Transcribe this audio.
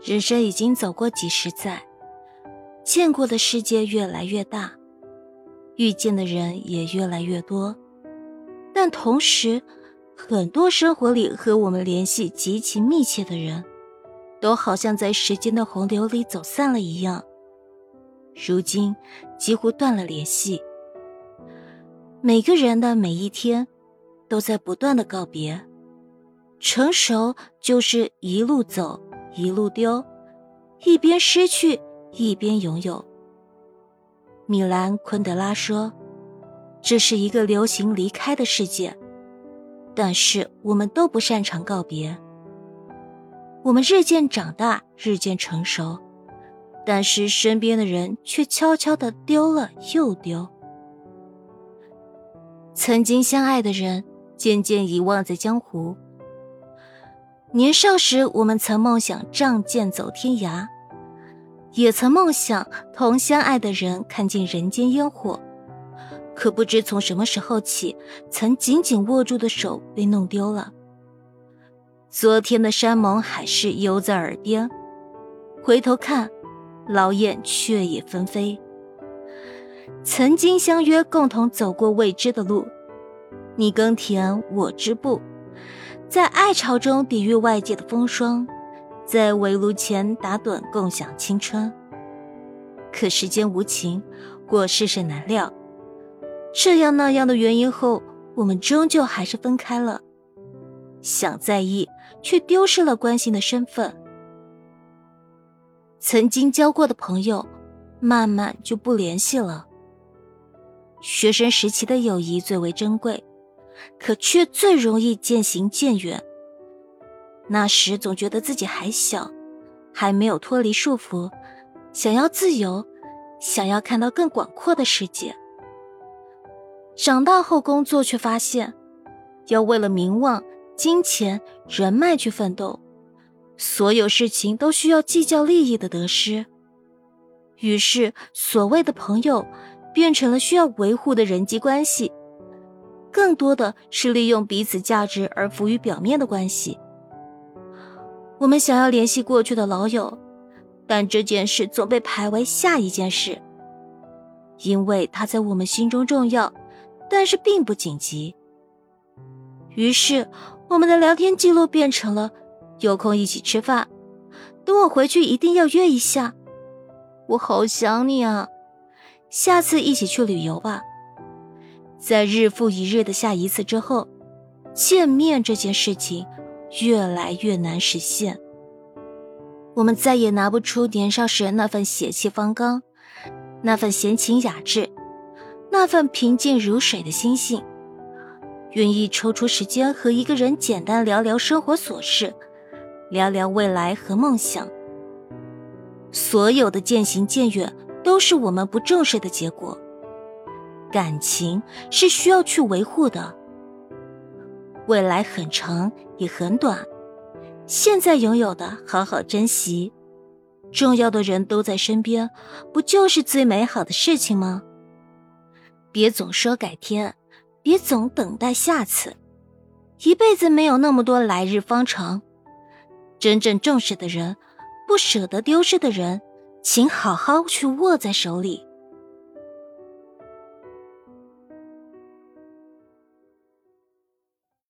人生已经走过几十载，见过的世界越来越大，遇见的人也越来越多，但同时，很多生活里和我们联系极其密切的人，都好像在时间的洪流里走散了一样，如今几乎断了联系。每个人的每一天，都在不断的告别。成熟就是一路走。一路丢，一边失去，一边拥有。米兰·昆德拉说：“这是一个流行离开的世界，但是我们都不擅长告别。我们日渐长大，日渐成熟，但是身边的人却悄悄的丢了又丢。曾经相爱的人，渐渐遗忘在江湖。”年少时，我们曾梦想仗剑走天涯，也曾梦想同相爱的人看尽人间烟火。可不知从什么时候起，曾紧紧握住的手被弄丢了。昨天的山盟海誓犹在耳边，回头看，老燕却已纷飞。曾经相约共同走过未知的路，你耕田，我织布。在爱巢中抵御外界的风霜，在围炉前打盹共享青春。可世间无情，过世事难料，这样那样的原因后，我们终究还是分开了。想在意，却丢失了关心的身份。曾经交过的朋友，慢慢就不联系了。学生时期的友谊最为珍贵。可却最容易渐行渐远。那时总觉得自己还小，还没有脱离束缚，想要自由，想要看到更广阔的世界。长大后工作，却发现要为了名望、金钱、人脉去奋斗，所有事情都需要计较利益的得失。于是，所谓的朋友，变成了需要维护的人际关系。更多的是利用彼此价值而浮于表面的关系。我们想要联系过去的老友，但这件事总被排为下一件事，因为他在我们心中重要，但是并不紧急。于是，我们的聊天记录变成了有空一起吃饭，等我回去一定要约一下，我好想你啊，下次一起去旅游吧。在日复一日的下一次之后，见面这件事情越来越难实现。我们再也拿不出年少时那份血气方刚，那份闲情雅致，那份平静如水的心性，愿意抽出时间和一个人简单聊聊生活琐事，聊聊未来和梦想。所有的渐行渐远，都是我们不重视的结果。感情是需要去维护的，未来很长也很短，现在拥有的好好珍惜，重要的人都在身边，不就是最美好的事情吗？别总说改天，别总等待下次，一辈子没有那么多来日方长，真正重视的人，不舍得丢失的人，请好好去握在手里。